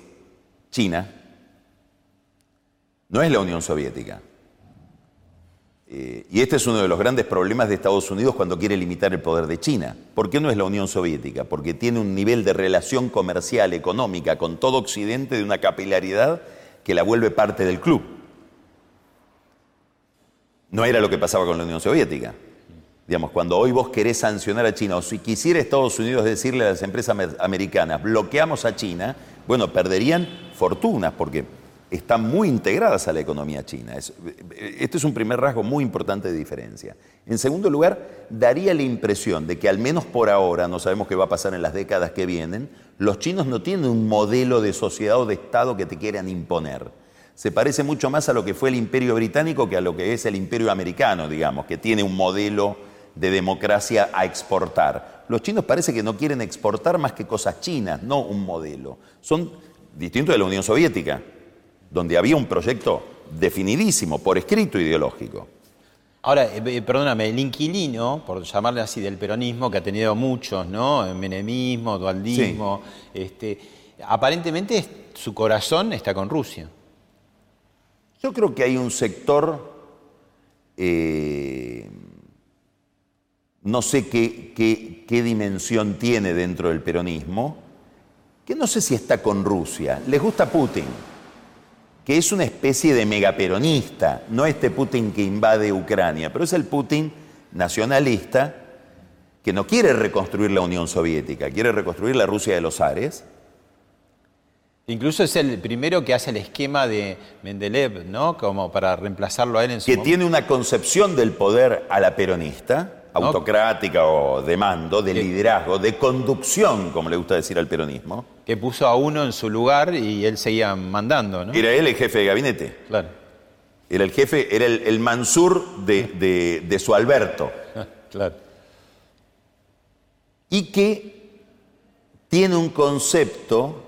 China, no es la Unión Soviética. Eh, y este es uno de los grandes problemas de Estados Unidos cuando quiere limitar el poder de China. ¿Por qué no es la Unión Soviética? Porque tiene un nivel de relación comercial, económica con todo Occidente de una capilaridad que la vuelve parte del club. No era lo que pasaba con la Unión Soviética. Digamos, cuando hoy vos querés sancionar a China, o si quisiera Estados Unidos decirle a las empresas amer- americanas, bloqueamos a China, bueno, perderían fortunas porque están muy integradas a la economía china. Es- este es un primer rasgo muy importante de diferencia. En segundo lugar, daría la impresión de que al menos por ahora, no sabemos qué va a pasar en las décadas que vienen, los chinos no tienen un modelo de sociedad o de Estado que te quieran imponer. Se parece mucho más a lo que fue el imperio británico que a lo que es el imperio americano, digamos, que tiene un modelo de democracia a exportar. Los chinos parece que no quieren exportar más que cosas chinas, no un modelo. Son distintos de la Unión Soviética, donde había un proyecto definidísimo, por escrito ideológico. Ahora, eh, eh, perdóname, el inquilino, por llamarle así, del peronismo, que ha tenido muchos, ¿no? Menemismo, dualdismo, este, aparentemente su corazón está con Rusia. Yo creo que hay un sector, eh, no sé qué, qué- qué dimensión tiene dentro del peronismo, que no sé si está con Rusia. Les gusta Putin, que es una especie de megaperonista, no este Putin que invade Ucrania, pero es el Putin nacionalista que no quiere reconstruir la Unión Soviética, quiere reconstruir la Rusia de los Ares. Incluso es el primero que hace el esquema de Mendeleev, ¿no? Como para reemplazarlo a él en su que tiene una concepción del poder a la peronista. Autocrática o de mando, de liderazgo, de conducción, como le gusta decir al peronismo. que puso a uno en su lugar y él seguía mandando, ¿no? Era él el jefe de gabinete, Claro. era el jefe, era el, el Mansur de, de- de su Alberto, Claro. y que tiene un concepto,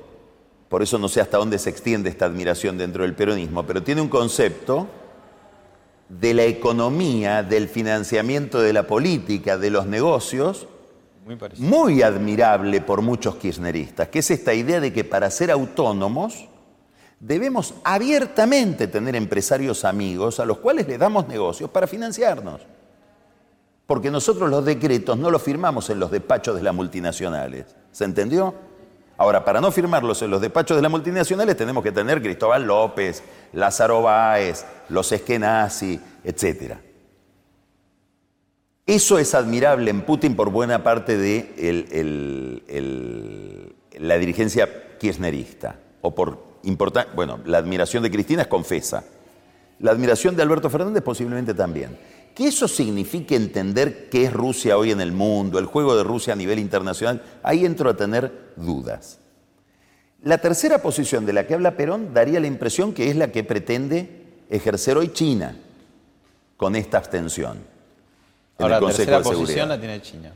por eso no sé hasta dónde se extiende esta admiración dentro del peronismo, pero tiene un concepto de la economía, del financiamiento de la política, de los negocios, Muy admirable por muchos kirchneristas, que es esta idea de que para ser autónomos debemos abiertamente tener empresarios amigos a los cuales le damos negocios para financiarnos. Porque nosotros los decretos no los firmamos en los despachos de las multinacionales. ¿Se entendió? Ahora, para no firmarlos en los despachos de las multinacionales tenemos que tener Cristóbal López, Lázaro Báez, los Eskenazi, etcétera. Eso es admirable en Putin por buena parte de la dirigencia kirchnerista. O por bueno, la admiración de Cristina es confesa. La admiración de Alberto Fernández posiblemente también. Que eso signifique entender qué es Rusia hoy en el mundo, el juego de Rusia a nivel internacional, ahí entro a tener dudas. La tercera posición de la que habla Perón daría la impresión que es la que pretende ejercer hoy China con esta abstención. en Ahora, el la Consejo tercera de Seguridad. posición la tiene China.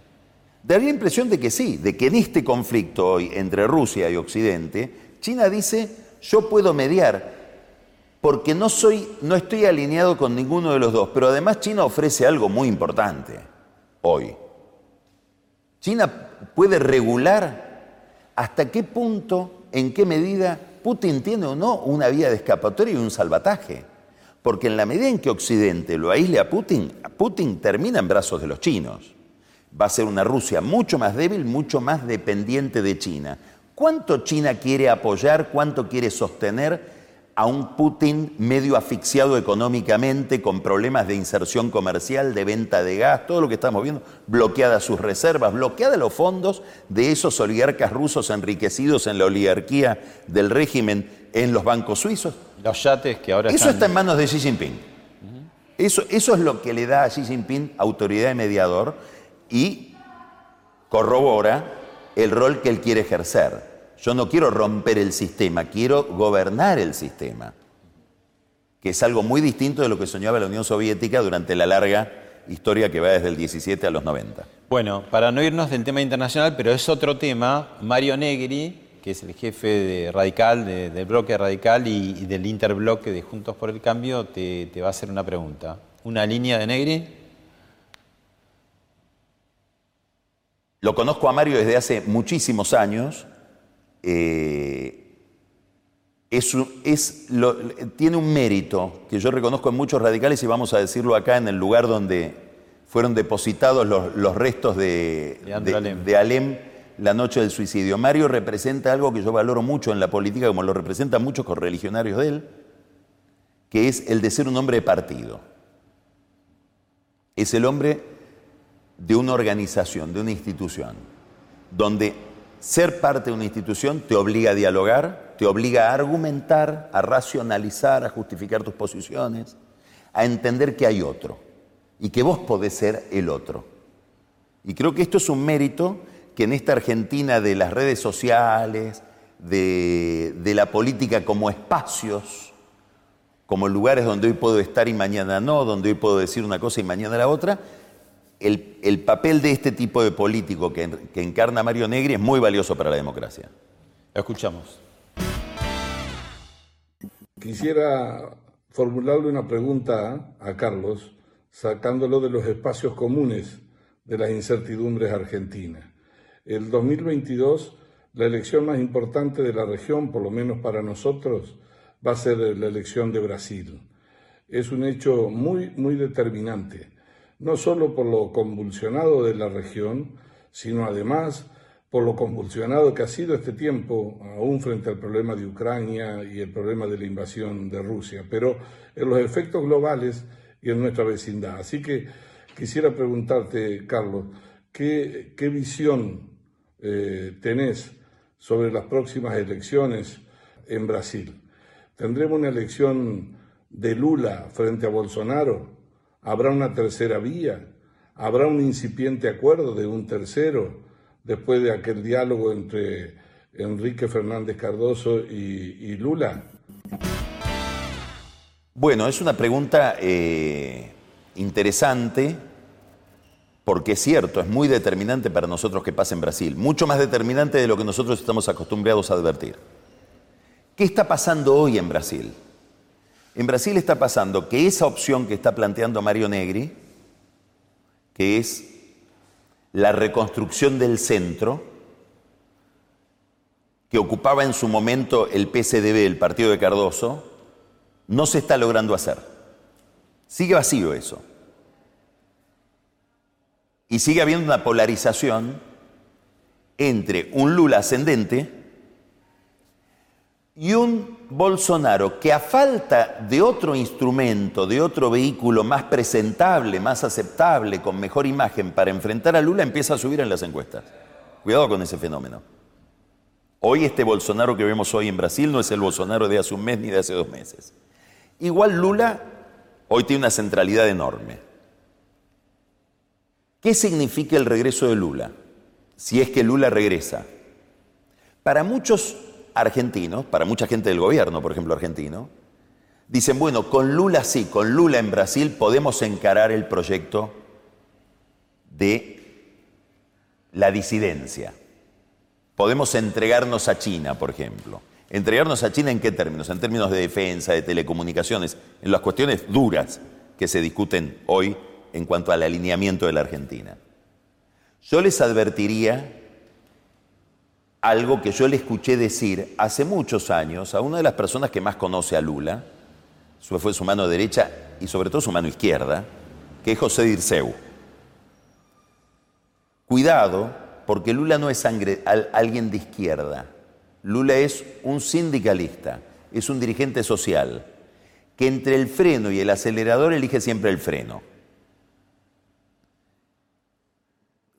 Daría la impresión de que sí, de que en este conflicto hoy entre Rusia y Occidente, China dice, yo puedo mediar, porque no, soy, no estoy alineado con ninguno de los dos, pero además China ofrece algo muy importante hoy. China puede regular hasta qué punto, en qué medida Putin tiene o no una vía de escapatoria y un salvataje. Porque en la medida en que Occidente lo aísle a Putin, Putin termina en brazos de los chinos. Va a ser una Rusia mucho más débil, mucho más dependiente de China. ¿Cuánto China quiere apoyar, cuánto quiere sostener a un Putin medio asfixiado económicamente, con problemas de inserción comercial, de venta de gas, todo lo que estamos viendo, bloqueadas sus reservas, bloqueadas los fondos de esos oligarcas rusos enriquecidos en la oligarquía del régimen en los bancos suizos? Los yates que ahora Eso está en manos de Xi Jinping. Eso, eso es lo que le da a Xi Jinping autoridad de mediador y corrobora el rol que él quiere ejercer. Yo no quiero romper el sistema, quiero gobernar el sistema, que es algo muy distinto de lo que soñaba la Unión Soviética durante la larga historia que va desde el 17 a los 90. Bueno, para no irnos del tema internacional, pero es otro tema, Mario Negri, que es el jefe de Radical, del bloque Radical y, del interbloque de Juntos por el Cambio, te, te va a hacer una pregunta. ¿Una línea de Negri? Lo conozco a Mario desde hace muchísimos años eh, es, tiene un mérito que yo reconozco en muchos radicales y vamos a decirlo acá en el lugar donde fueron depositados los, restos de, de, Alem. la noche del suicidio. Mario representa algo que yo valoro mucho en la política, como lo representan muchos correligionarios de él, que es el de ser un hombre de partido. Es el hombre de una organización, de una institución, donde ser parte de una institución te obliga a dialogar, te obliga a argumentar, a racionalizar, a justificar tus posiciones, a entender que hay otro y que vos podés ser el otro. Y creo que esto es un mérito que en esta Argentina de las redes sociales, de, la política como espacios, como lugares donde hoy puedo estar y mañana no, donde hoy puedo decir una cosa y mañana la otra, el, papel de este tipo de político que, encarna Mario Negri es muy valioso para la democracia. escuchamos. Quisiera formularle una pregunta a Carlos, sacándolo de los espacios comunes de las incertidumbres argentinas. El 2022, la elección más importante de la región, por lo menos para nosotros, va a ser la elección de Brasil. Es un hecho muy, muy determinante no solo por lo convulsionado de la región, sino además por lo convulsionado que ha sido este tiempo, aún frente al problema de Ucrania y el problema de la invasión de Rusia, pero en los efectos globales y en nuestra vecindad. Así que quisiera preguntarte, Carlos, ¿qué, visión eh, tenés sobre las próximas elecciones en Brasil? ¿Tendremos una elección de Lula frente a Bolsonaro? ¿Habrá una tercera vía? ¿Habrá un incipiente acuerdo de un tercero después de aquel diálogo entre Enrique Fernández Cardoso y, Lula? Bueno, es una pregunta eh, interesante porque es cierto, es muy determinante para nosotros que pase en Brasil, mucho más determinante de lo que nosotros estamos acostumbrados a advertir. ¿Qué está pasando hoy en Brasil? En Brasil está pasando que esa opción que está planteando Mario Negri, que es la reconstrucción del centro, que ocupaba en su momento el PCDB, el partido de Cardoso, no se está logrando hacer. Sigue vacío eso. Y sigue habiendo una polarización entre un Lula ascendente y un Bolsonaro que a falta de otro instrumento, de otro vehículo más presentable, más aceptable, con mejor imagen para enfrentar a Lula, empieza a subir en las encuestas. Cuidado con ese fenómeno. Hoy este Bolsonaro que vemos hoy en Brasil no es el Bolsonaro de hace un mes ni de hace dos meses. Igual Lula hoy tiene una centralidad enorme. ¿Qué significa el regreso de Lula? Si es que Lula regresa. Para muchos argentinos, para mucha gente del gobierno, por ejemplo, argentino, dicen, bueno, con Lula sí, con Lula en Brasil podemos encarar el proyecto de la disidencia. Podemos entregarnos a China, por ejemplo. ¿Entregarnos a China en qué términos? En términos de defensa, de telecomunicaciones, en las cuestiones duras que se discuten hoy en cuanto al alineamiento de la Argentina. Yo les advertiría algo que yo le escuché decir hace muchos años a una de las personas que más conoce a Lula, fue su mano derecha y sobre todo su mano izquierda, que es José Dirceu. Cuidado, porque Lula no es alguien de izquierda. Lula es un sindicalista, es un dirigente social, que entre el freno y el acelerador elige siempre el freno.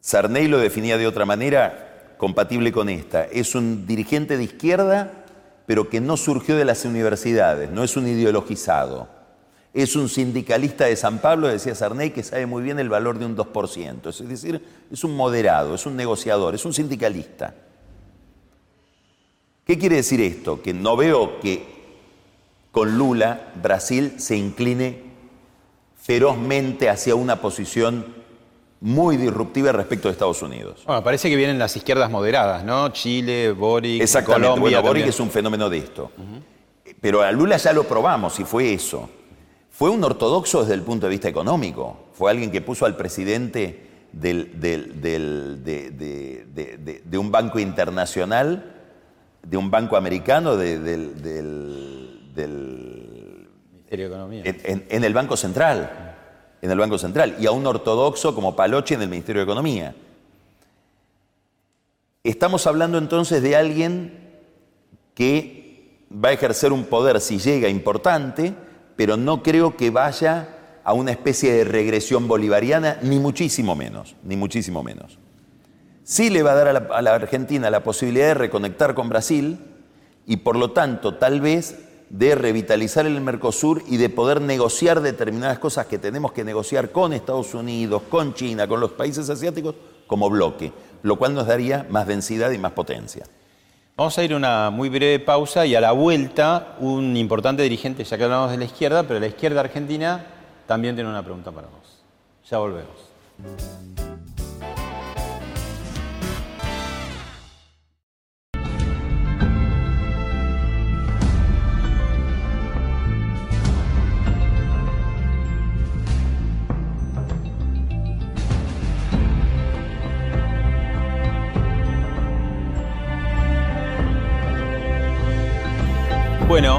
Sarney lo definía de otra manera, compatible con esta. Es un dirigente de izquierda, pero que no surgió de las universidades, no es un ideologizado. Es un sindicalista de San Pablo, decía Sarney, que sabe muy bien el valor de un 2%. Es decir, es un moderado, es un negociador, es un sindicalista. ¿Qué quiere decir esto? Que no veo que con Lula Brasil se incline ferozmente hacia una posición muy disruptiva respecto de Estados Unidos. Bueno, parece que vienen las izquierdas moderadas, ¿no? Chile, Boric, Exactamente. Colombia. Bueno, Boric es un fenómeno de esto. Pero a Lula ya lo probamos y fue eso. Fue un ortodoxo desde el punto de vista económico. Fue alguien que puso al presidente del, de, un banco internacional, de un banco americano, del, Ministerio de Economía. en el Banco Central en el Banco Central y a un ortodoxo como Paloche en el Ministerio de Economía. Estamos hablando entonces de alguien que va a ejercer un poder, si llega, importante, pero no creo que vaya a una especie de regresión bolivariana, ni muchísimo menos, ni muchísimo menos. Sí le va a dar a la, a la Argentina la posibilidad de reconectar con Brasil y por lo tanto tal vez de revitalizar el Mercosur y de poder negociar determinadas cosas que tenemos que negociar con Estados Unidos, con China, con los países asiáticos, como bloque, lo cual nos daría más densidad y más potencia. Vamos a ir a una muy breve pausa y a la vuelta un importante dirigente, ya que hablamos de la izquierda, pero la izquierda argentina también tiene una pregunta para vos. Ya volvemos.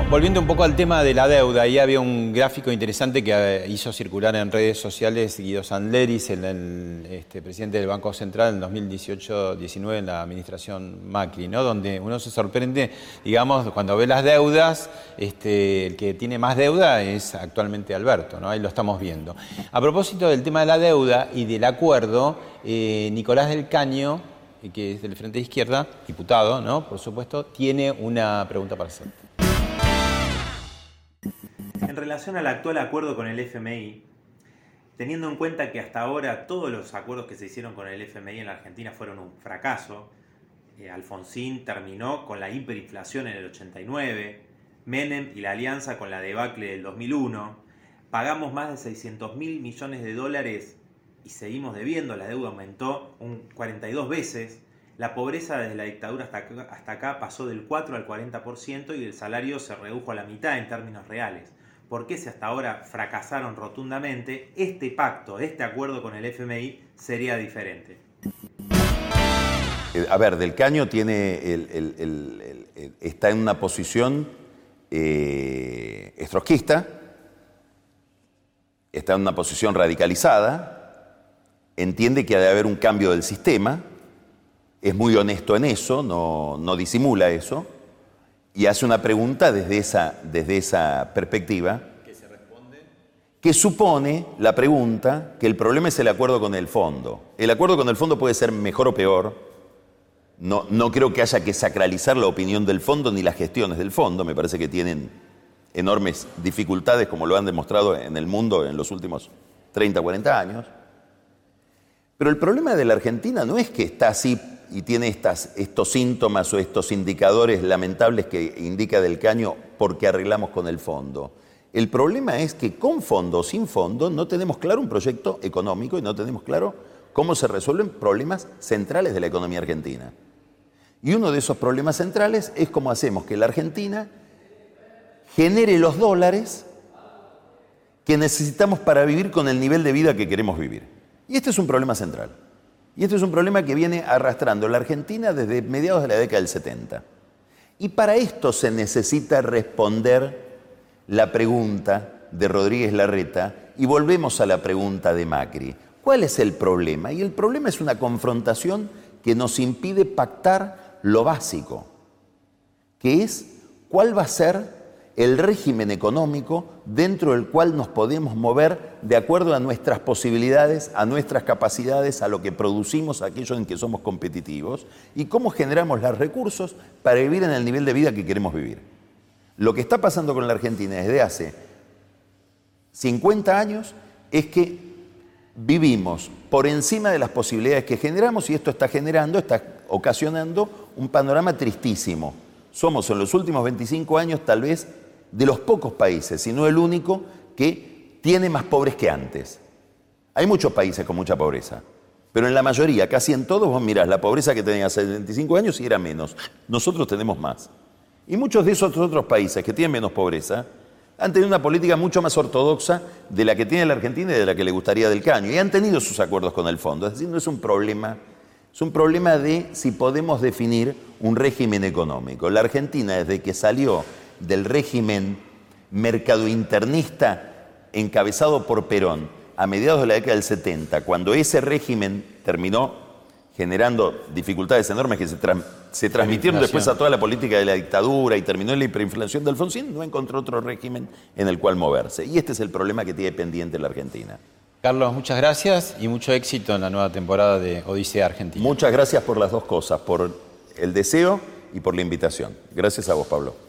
Volviendo un poco al tema de la deuda, ahí había un gráfico interesante que eh, hizo circular en redes sociales Guido Sandleris, el, este, presidente del Banco Central en 2018-19 en la administración Macri, ¿no? donde uno se sorprende, digamos, cuando ve las deudas, este, el que tiene más deuda es actualmente Alberto, ¿no? ahí lo estamos viendo. A propósito del tema de la deuda y del acuerdo, eh, Nicolás del Caño, eh, que es del Frente de Izquierda, diputado, ¿no? por supuesto, tiene una pregunta para hacer. En relación al actual acuerdo con el FMI, teniendo en cuenta que hasta ahora todos los acuerdos que se hicieron con el FMI en la Argentina fueron un fracaso, eh, Alfonsín terminó con la hiperinflación en el 89, Menem y la alianza con la debacle del 2001, pagamos más de 600 mil millones de dólares y seguimos debiendo, la deuda aumentó un 42 veces, la pobreza desde la dictadura hasta acá, hasta acá pasó del 4 al 40% y el salario se redujo a la mitad en términos reales por qué si hasta ahora fracasaron rotundamente, este pacto, este acuerdo con el FMI sería diferente. Eh, a ver, Del Caño tiene está en una posición eh, estrosquista, está en una posición radicalizada, entiende que ha de haber un cambio del sistema, es muy honesto en eso, no, no disimula eso y hace una pregunta desde esa, desde esa perspectiva. ¿Qué se responde? Que supone la pregunta que el problema es el acuerdo con el fondo. El acuerdo con el fondo puede ser mejor o peor. No, no creo que haya que sacralizar la opinión del fondo ni las gestiones del fondo. Me parece que tienen enormes dificultades, como lo han demostrado en el mundo en los últimos 30, 40 años. Pero el problema de la Argentina no es que está así y tiene estos síntomas o estos indicadores lamentables que indica del caño porque arreglamos con el fondo. El problema es que con fondo o sin fondo no tenemos claro un proyecto económico y no tenemos claro cómo se resuelven problemas centrales de la economía argentina. Y uno de esos problemas centrales es cómo hacemos que la Argentina genere los dólares que necesitamos para vivir con el nivel de vida que queremos vivir. Y este es un problema central. Y este es un problema que viene arrastrando la Argentina desde mediados de la década del 70. Y para esto se necesita responder la pregunta de Rodríguez Larreta y volvemos a la pregunta de Macri. ¿Cuál es el problema? Y el problema es una confrontación que nos impide pactar lo básico, que es cuál va a ser el régimen económico dentro del cual nos podemos mover de acuerdo a nuestras posibilidades, a nuestras capacidades, a lo que producimos, aquello en que somos competitivos, y cómo generamos los recursos para vivir en el nivel de vida que queremos vivir. Lo que está pasando con la Argentina desde hace 50 años es que vivimos por encima de las posibilidades que generamos y esto está generando, está ocasionando un panorama tristísimo. Somos en los últimos 25 años tal vez de los pocos países, si no el único, que tiene más pobres que antes. Hay muchos países con mucha pobreza, pero en la mayoría, casi en todos, vos mirás la pobreza que tenía hace 25 años y era menos. Nosotros tenemos más. Y muchos de esos otros países que tienen menos pobreza han tenido una política mucho más ortodoxa de la que tiene la Argentina y de la que le gustaría del caño. Y han tenido sus acuerdos con el fondo. Es decir, no es un problema, es un problema de si podemos definir un régimen económico. La Argentina, desde que salió del régimen mercadointernista encabezado por Perón a mediados de la década del 70, cuando ese régimen terminó generando dificultades enormes que se, transmitieron después a toda la política de la dictadura y terminó en la hiperinflación de Alfonsín, no encontró otro régimen en el cual moverse. Y este es el problema que tiene pendiente la Argentina. Carlos, muchas gracias y mucho éxito en la nueva temporada de Odisea Argentina. Muchas gracias por las dos cosas, por el deseo y por la invitación. Gracias a vos, Pablo.